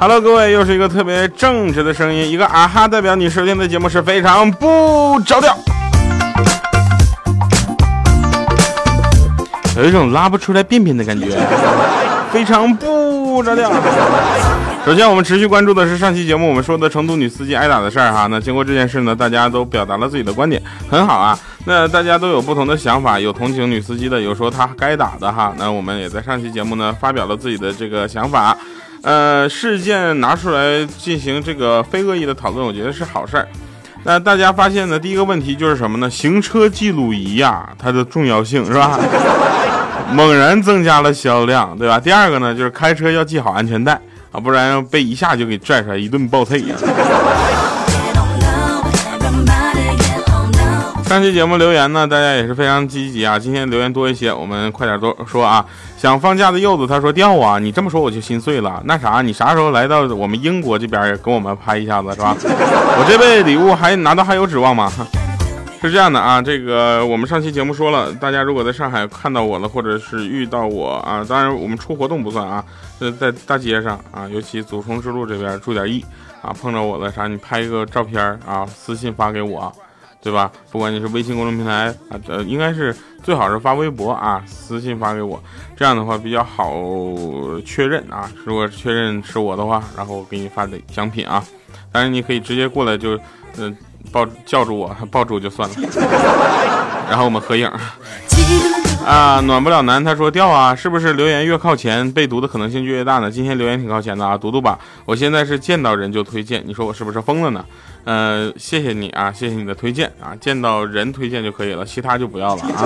！Hello，各位，又是一个特别正直的声音，一个啊哈代表你收听的节目是非常不着调，有一种拉不出来便便的感觉，非常不着调。首先，我们持续关注的是上期节目我们说的成都女司机挨打的事儿哈。那经过这件事呢，大家都表达了自己的观点，很好啊。那大家都有不同的想法，有同情女司机的，有说她该打的哈。那我们也在上期节目呢发表了自己的这个想法。呃，事件拿出来进行这个非恶意的讨论，我觉得是好事儿。那大家发现呢，第一个问题就是什么呢？行车记录仪呀，它的重要性是吧？猛然增加了销量，对吧？第二个呢，就是开车要系好安全带。啊，不然被一下就给拽出来一顿暴退呀！上期节目留言呢，大家也是非常积极啊。今天留言多一些，我们快点多说啊。想放假的柚子他说掉啊，你这么说我就心碎了。那啥，你啥时候来到我们英国这边给我们拍一下子是吧？我这辈子礼物还拿到还有指望吗？是这样的啊，这个我们上期节目说了，大家如果在上海看到我了，或者是遇到我啊，当然我们出活动不算啊，呃，在大街上啊，尤其祖冲之路这边注点意啊，碰着我了啥，你拍一个照片啊，私信发给我，对吧？不管你是微信公众平台啊，呃，应该是最好是发微博啊，私信发给我，这样的话比较好确认啊。如果确认是我的话，然后我给你发的奖品啊，当然你可以直接过来就，嗯。抱叫住我，抱住就算了，然后我们合影。啊，暖不了男，他说掉啊，是不是留言越靠前被读的可能性就越大呢？今天留言挺靠前的啊，读读吧。我现在是见到人就推荐，你说我是不是疯了呢？呃，谢谢你啊，谢谢你的推荐啊，见到人推荐就可以了，其他就不要了啊。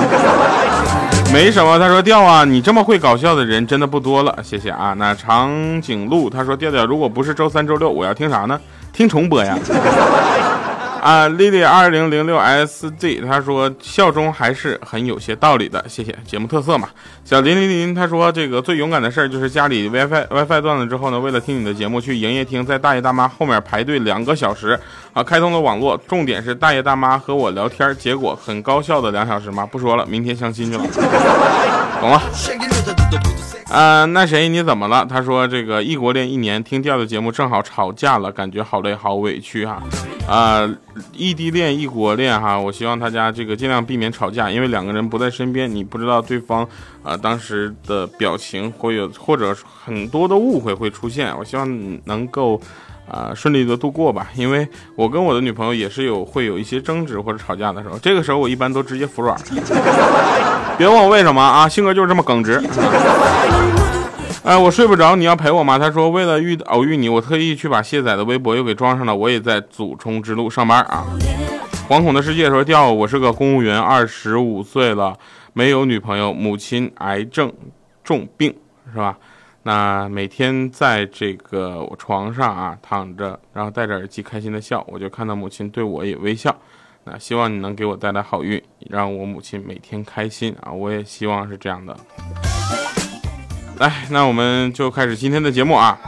没什么，他说掉啊，你这么会搞笑的人真的不多了，谢谢啊。那长颈鹿他说调调，如果不是周三周六，我要听啥呢？听重播呀。啊丽丽二零零六 sz，他说笑中还是很有些道理的，谢谢节目特色嘛。小林林林他说这个最勇敢的事儿就是家里 WiFi WiFi 断了之后呢，为了听你的节目去营业厅，在大爷大妈后面排队两个小时啊，开通了网络，重点是大爷大妈和我聊天，结果很高效的两小时嘛，不说了，明天相亲去了，懂了。啊，那谁你怎么了？他说这个异国恋一年，听第二的节目正好吵架了，感觉好累好委屈哈。啊，异地恋异国恋哈，我希望大家这个尽量避免吵架，因为两个人不在身边，你不知道对方啊当时的表情会有或者很多的误会会出现。我希望能够啊顺利的度过吧，因为我跟我的女朋友也是有会有一些争执或者吵架的时候，这个时候我一般都直接服软。别问我为什么啊，性格就是这么耿直。哎，我睡不着，你要陪我吗？他说，为了遇偶遇你，我特意去把卸载的微博又给装上了。我也在祖冲之路上班啊。惶恐的世界说，调，我是个公务员，二十五岁了，没有女朋友，母亲癌症重病，是吧？那每天在这个我床上啊躺着，然后戴着耳机开心的笑，我就看到母亲对我也微笑。那希望你能给我带来好运，让我母亲每天开心啊！我也希望是这样的。来，那我们就开始今天的节目啊！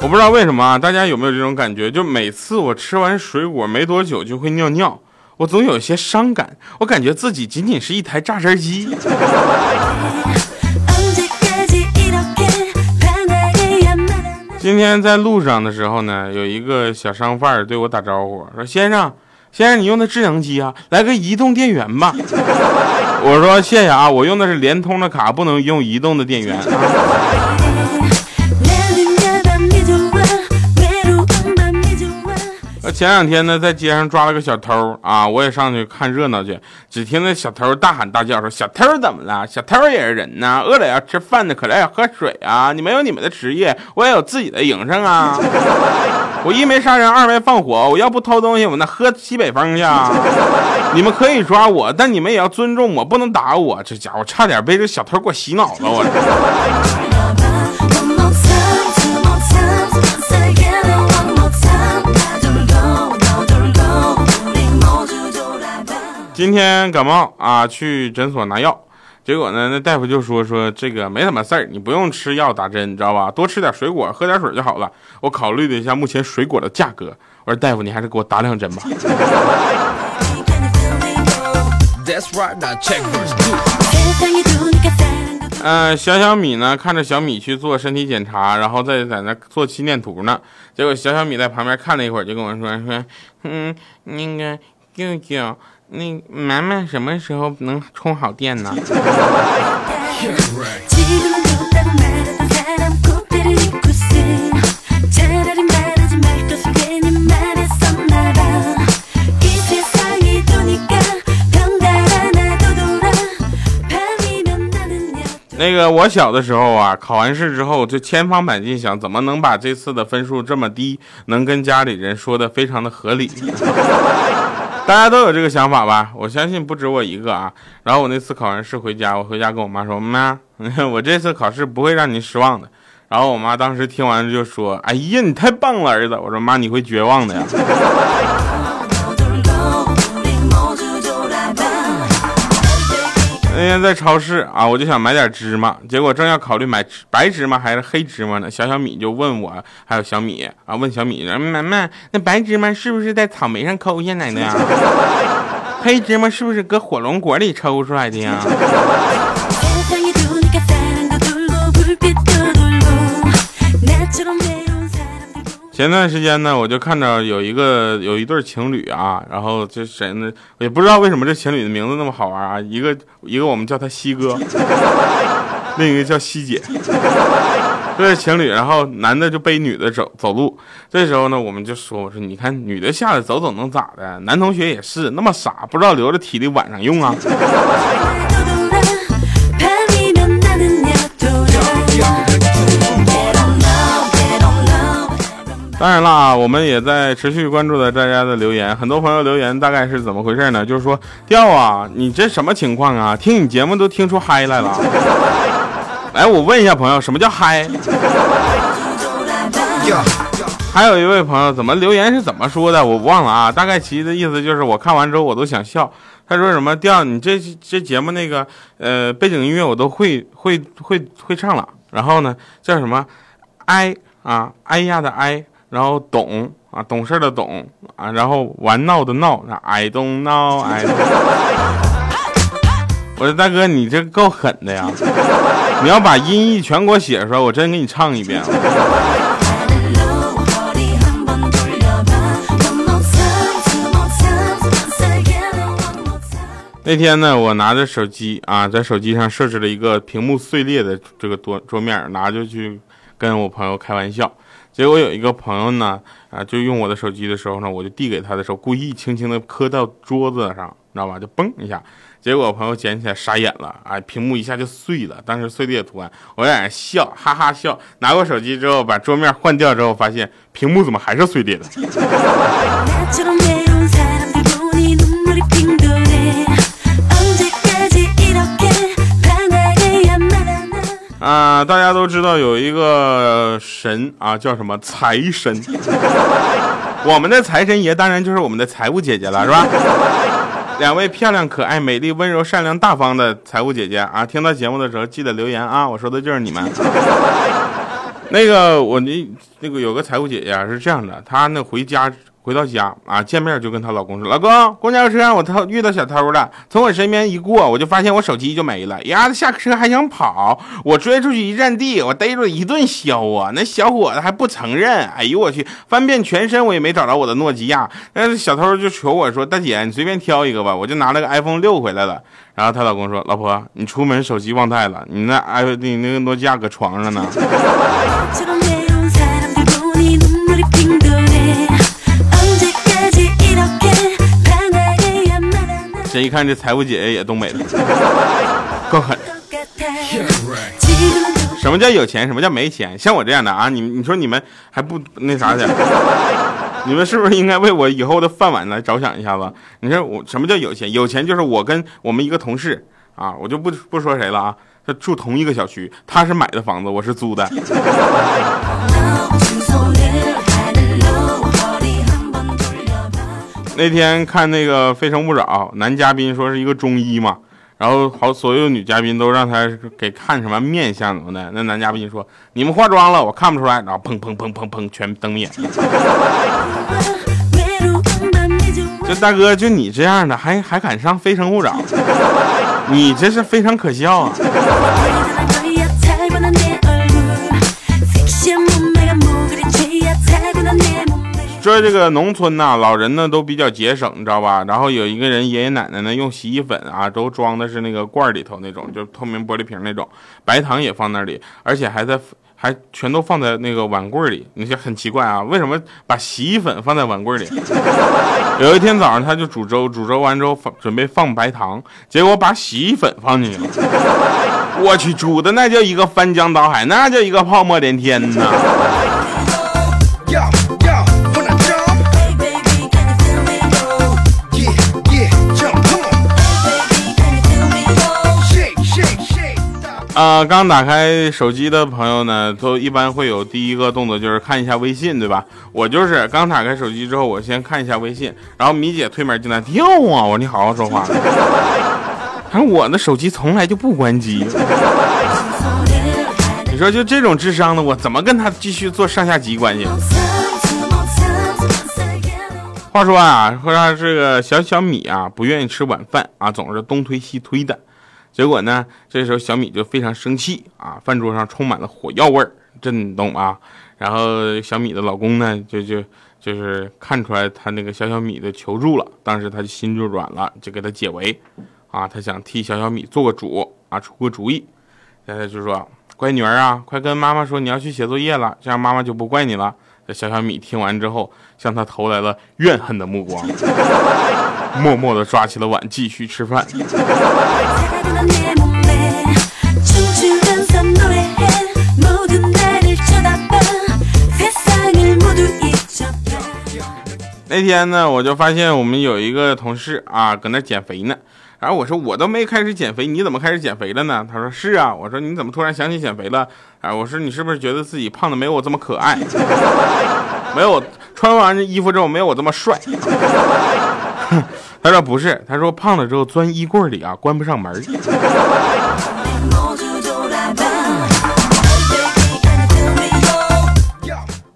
我不知道为什么啊，大家有没有这种感觉？就每次我吃完水果没多久就会尿尿，我总有些伤感，我感觉自己仅仅是一台榨汁机。今天在路上的时候呢，有一个小商贩对我打招呼说：“先生。”先生，你用的智能机啊？来个移动电源吧。我说谢谢啊，我用的是联通的卡，不能用移动的电源。前两天呢，在街上抓了个小偷啊，我也上去看热闹去。只听那小偷大喊大叫说：“小偷怎么了？小偷也是人呐，饿了要吃饭的，渴了要喝水啊！你们有你们的职业，我也有自己的营生啊！我一没杀人，二没放火，我要不偷东西，我那喝西北风去啊！你们可以抓我，但你们也要尊重我，不能打我。这家伙差点被这小偷给我洗脑了，我。今天感冒啊，去诊所拿药，结果呢，那大夫就说说这个没什么事儿，你不用吃药打针，你知道吧？多吃点水果，喝点水就好了。我考虑了一下目前水果的价格，我说大夫，你还是给我打两针吧。嗯，小小米呢，看着小米去做身体检查，然后再在那做心电图呢。结果小小米在旁边看了一会儿，就跟我说说，嗯，那个舅舅。那满满什么时候能充好电呢？那个我小的时候啊，考完试之后就千方百计想怎么能把这次的分数这么低，能跟家里人说的非常的合理。大家都有这个想法吧？我相信不止我一个啊。然后我那次考完试回家，我回家跟我妈说：“妈，我这次考试不会让你失望的。”然后我妈当时听完就说：“哎呀，你太棒了，儿子！”我说：“妈，你会绝望的呀。”那天在超市啊，我就想买点芝麻，结果正要考虑买白芝麻还是黑芝麻呢，小小米就问我，还有小米啊，问小米，妈妈，那白芝麻是不是在草莓上抠下来的呀？黑芝麻是不是搁火龙果里抽出来的呀？前段时间呢，我就看到有一个有一对情侣啊，然后这谁呢？也不知道为什么这情侣的名字那么好玩啊。一个一个我们叫他西哥，另一个叫西姐，这是情侣。然后男的就背女的走走路，这时候呢，我们就说我说你看女的下来走走能咋的？男同学也是那么傻，不知道留着体力晚上用啊。当然啦，我们也在持续关注着大家的留言。很多朋友留言大概是怎么回事呢？就是说，调啊，你这什么情况啊？听你节目都听出嗨来了。来，我问一下朋友，什么叫嗨？还有一位朋友，怎么留言是怎么说的？我忘了啊。大概其的意思就是，我看完之后我都想笑。他说什么？调，你这这节目那个呃背景音乐我都会会会会唱了。然后呢，叫什么？哀啊，哀呀的哎。然后懂啊，懂事的懂啊，然后玩闹的闹，I don't know，I。我说大哥，你这够狠的呀！你要把音译全给我写出来，我真给你唱一遍。那天呢，我拿着手机啊，在手机上设置了一个屏幕碎裂的这个桌桌面，拿着去跟我朋友开玩笑。结果有一个朋友呢，啊，就用我的手机的时候呢，我就递给他的时候，故意轻轻的磕到桌子上，你知道吧？就嘣一下，结果朋友捡起来傻眼了，哎，屏幕一下就碎了，当时碎裂图案，我在那笑，哈哈笑。拿过手机之后，把桌面换掉之后，发现屏幕怎么还是碎裂的？啊，大家都知道有一个神啊，叫什么财神？我们的财神爷当然就是我们的财务姐姐了，是吧？两位漂亮、可爱、美丽、温柔、善良、大方的财务姐姐啊，听到节目的时候记得留言啊，我说的就是你们。那个我那那个有个财务姐姐啊是这样的，她那回家。回到家啊，见面就跟她老公说：“老公，公交车上我偷遇到小偷了，从我身边一过，我就发现我手机就没了。丫的下车还想跑，我追出去一站地，我逮住一顿削啊！那小伙子还不承认。哎呦我去，翻遍全身我也没找着我的诺基亚。那小偷就求我说：大姐，你随便挑一个吧。我就拿了个 iPhone 六回来了。然后她老公说：老婆，你出门手机忘带了，你那 i 你那个诺基亚搁床上呢。”这一看，这财务姐姐也东北的，够狠。什么叫有钱？什么叫没钱？像我这样的啊，你你说你们还不那啥点？你们是不是应该为我以后的饭碗来着想一下子？你说我什么叫有钱？有钱就是我跟我们一个同事啊，我就不不说谁了啊，他住同一个小区，他是买的房子，我是租的。那天看那个《非诚勿扰》，男嘉宾说是一个中医嘛，然后好所有女嘉宾都让他给看什么面相什么的。那男嘉宾说：“你们化妆了，我看不出来。”然后砰砰砰砰砰全灯灭。这大哥就你这样的，还还敢上《非诚勿扰》？你这是非常可笑啊！说这个农村呐，老人呢都比较节省，你知道吧？然后有一个人爷爷奶奶呢用洗衣粉啊，都装的是那个罐里头那种，就透明玻璃瓶那种，白糖也放那里，而且还在还全都放在那个碗柜里。你就很奇怪啊，为什么把洗衣粉放在碗柜里？有一天早上他就煮粥，煮粥完之后放准备放白糖，结果把洗衣粉放进去了。我去，煮的那叫一个翻江倒海，那叫一个泡沫连天呐！啊，刚打开手机的朋友呢，都一般会有第一个动作就是看一下微信，对吧？我就是刚打开手机之后，我先看一下微信，然后米姐推门进来，跳啊！我说你好好说话。他说我的手机从来就不关机。你说就这种智商的我，怎么跟他继续做上下级关系？话说啊，说他这个小小米啊，不愿意吃晚饭啊，总是东推西推的。结果呢？这时候小米就非常生气啊，饭桌上充满了火药味儿，这你懂啊？然后小米的老公呢，就就就是看出来他那个小小米的求助了，当时他就心就软了，就给他解围，啊，他想替小小米做个主啊，出个主意，然后就说：“乖女儿啊，快跟妈妈说你要去写作业了，这样妈妈就不怪你了。”这小小米听完之后，向他投来了怨恨的目光。默默地抓起了碗，继续吃饭。那天呢，我就发现我们有一个同事啊，搁那减肥呢。然后我说我都没开始减肥，你怎么开始减肥了呢？他说是啊。我说你怎么突然想起减肥了？啊，我说你是不是觉得自己胖的没有我这么可爱？没有穿完这衣服之后没有我这么帅？他说不是，他说胖了之后钻衣柜里啊，关不上门。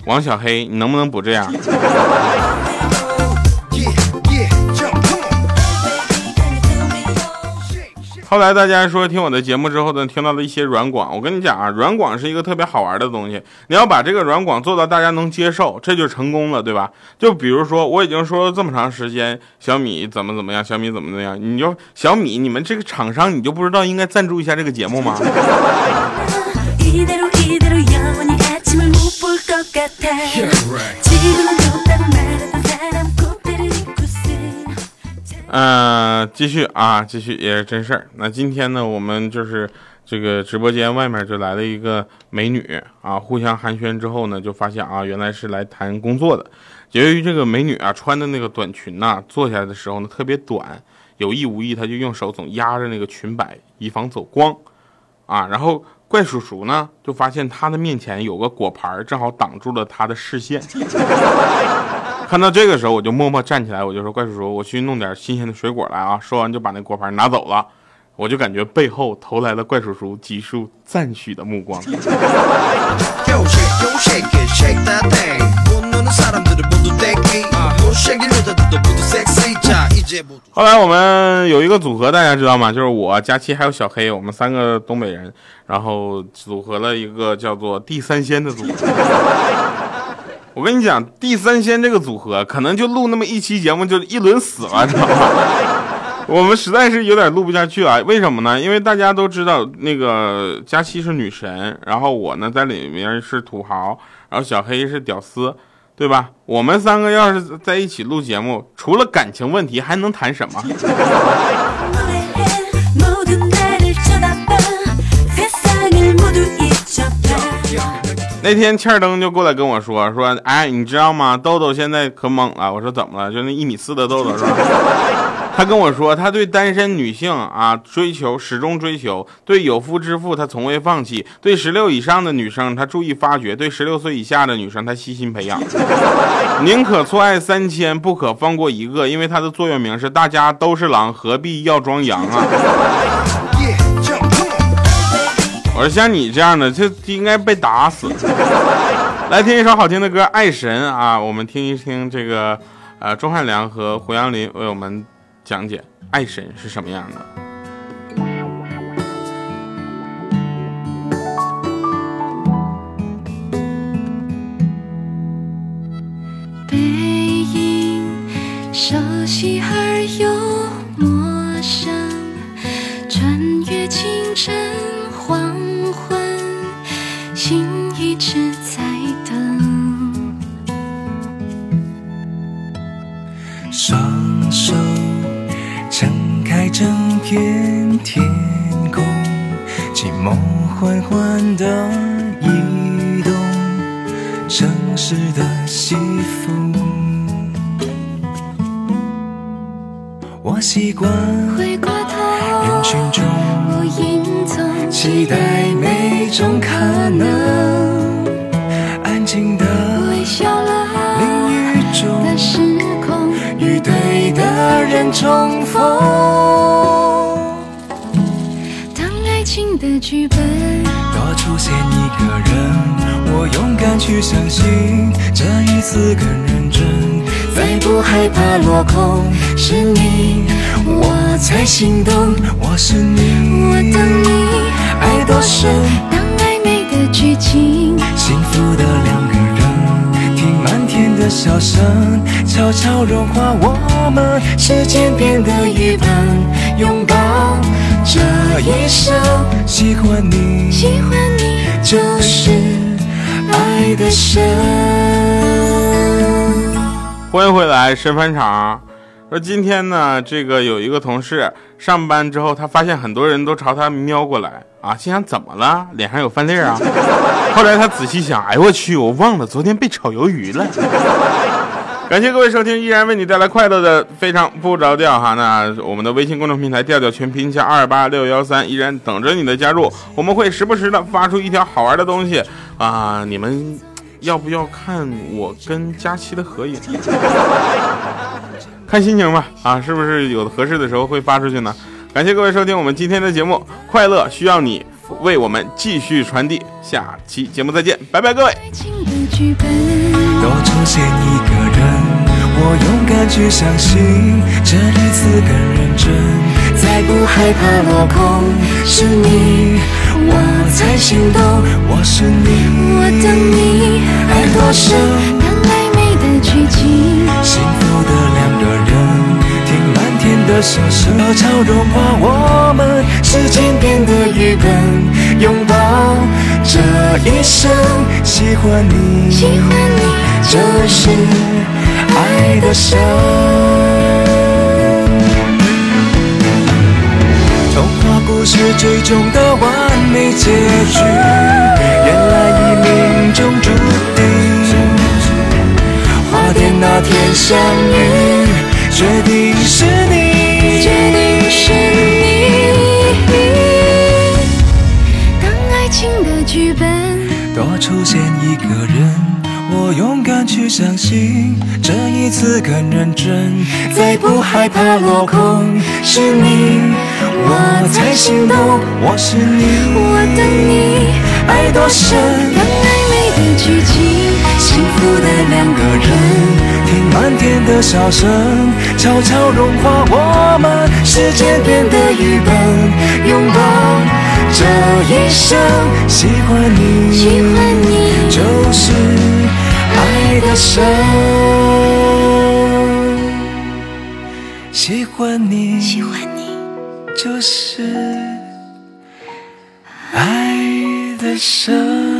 王小黑，你能不能不这样？后来大家说听我的节目之后呢，听到了一些软广。我跟你讲啊，软广是一个特别好玩的东西。你要把这个软广做到大家能接受，这就成功了，对吧？就比如说我已经说了这么长时间，小米怎么怎么样，小米怎么怎么样，你就小米，你们这个厂商，你就不知道应该赞助一下这个节目吗？嗯，继续啊，继续也是真事儿。那今天呢，我们就是这个直播间外面就来了一个美女啊，互相寒暄之后呢，就发现啊，原来是来谈工作的。由于这个美女啊穿的那个短裙呐，坐下来的时候呢特别短，有意无意她就用手总压着那个裙摆，以防走光啊。然后怪叔叔呢就发现她的面前有个果盘，正好挡住了她的视线。看到这个时候，我就默默站起来，我就说：“怪叔叔，我去弄点新鲜的水果来啊！”说完就把那果盘拿走了，我就感觉背后投来了怪叔叔几束赞许的目光。后来我们有一个组合，大家知道吗？就是我、佳期还有小黑，我们三个东北人，然后组合了一个叫做“地三鲜”的组合。我跟你讲，地三鲜这个组合可能就录那么一期节目就一轮死了，你知道吗？我们实在是有点录不下去了。为什么呢？因为大家都知道那个佳期是女神，然后我呢在里面是土豪，然后小黑是屌丝，对吧？我们三个要是在一起录节目，除了感情问题还能谈什么？那天欠儿登就过来跟我说说，哎，你知道吗？豆豆现在可猛了。我说怎么了？就那一米四的豆豆是吧？他跟我说，他对单身女性啊追求始终追求，对有夫之妇他从未放弃，对十六以上的女生他注意发掘，对十六岁以下的女生他悉心培养，宁可错爱三千，不可放过一个，因为他的座右铭是大家都是狼，何必要装羊啊？我说像你这样的，就应该被打死。来听一首好听的歌，《爱神》啊，我们听一听这个，呃，钟汉良和胡杨林为我们讲解《爱神》是什么样的。习惯回过头，人群中无影踪，期待每种可能，安静的微笑了淋雨中。的时空。与对的人重逢。当爱情的剧本多出现一个人，我勇敢去相信，这一次更不害怕落空。是你，我才心动。我是你，我等你，爱多深，当暧昧的剧情，幸福的两个人，听满天的笑声，悄悄融化我们，时间变得一半，拥抱这一生，喜欢你，喜欢你就是爱的深。欢迎回来，神返场。说今天呢，这个有一个同事上班之后，他发现很多人都朝他瞄过来啊，心想怎么了？脸上有饭粒儿啊？后来他仔细想，哎我去，我忘了昨天被炒鱿鱼了。感谢各位收听，依然为你带来快乐的非常不着调哈。那我们的微信公众平台调调全拼加二八六幺三依然等着你的加入，我们会时不时的发出一条好玩的东西啊，你们要不要看我跟佳期的合影？看心情吧，啊，是不是有合适的时候会发出去呢？感谢各位收听我们今天的节目，快乐需要你为我们继续传递。下期节目再见，拜拜，各位。爱情的剧本。多出现一个人，我勇敢去相信，这一次更认真，再不害怕落空。是你，我才心动。我是你，我等你，多深，当暧昧的剧情，幸福的两个人，听满天的笑声，悄悄融化我们，时间变得愚笨，拥抱这一生，喜欢你，喜欢你这是爱的深。童话故事最终的完美结局，那天相遇，决定是你，决定是你。当爱情的剧本多出现一个人，我勇敢去相信，这一次更认真，再不害怕落空。是你，我才心动。我是你，我等你，爱多深，当暧昧的剧情，幸福的两个人。听满天的笑声，悄悄融化我们，时间变得愚笨，拥抱这一生，喜欢你，喜欢你就是爱的深，喜欢你，喜欢你。就是爱的深。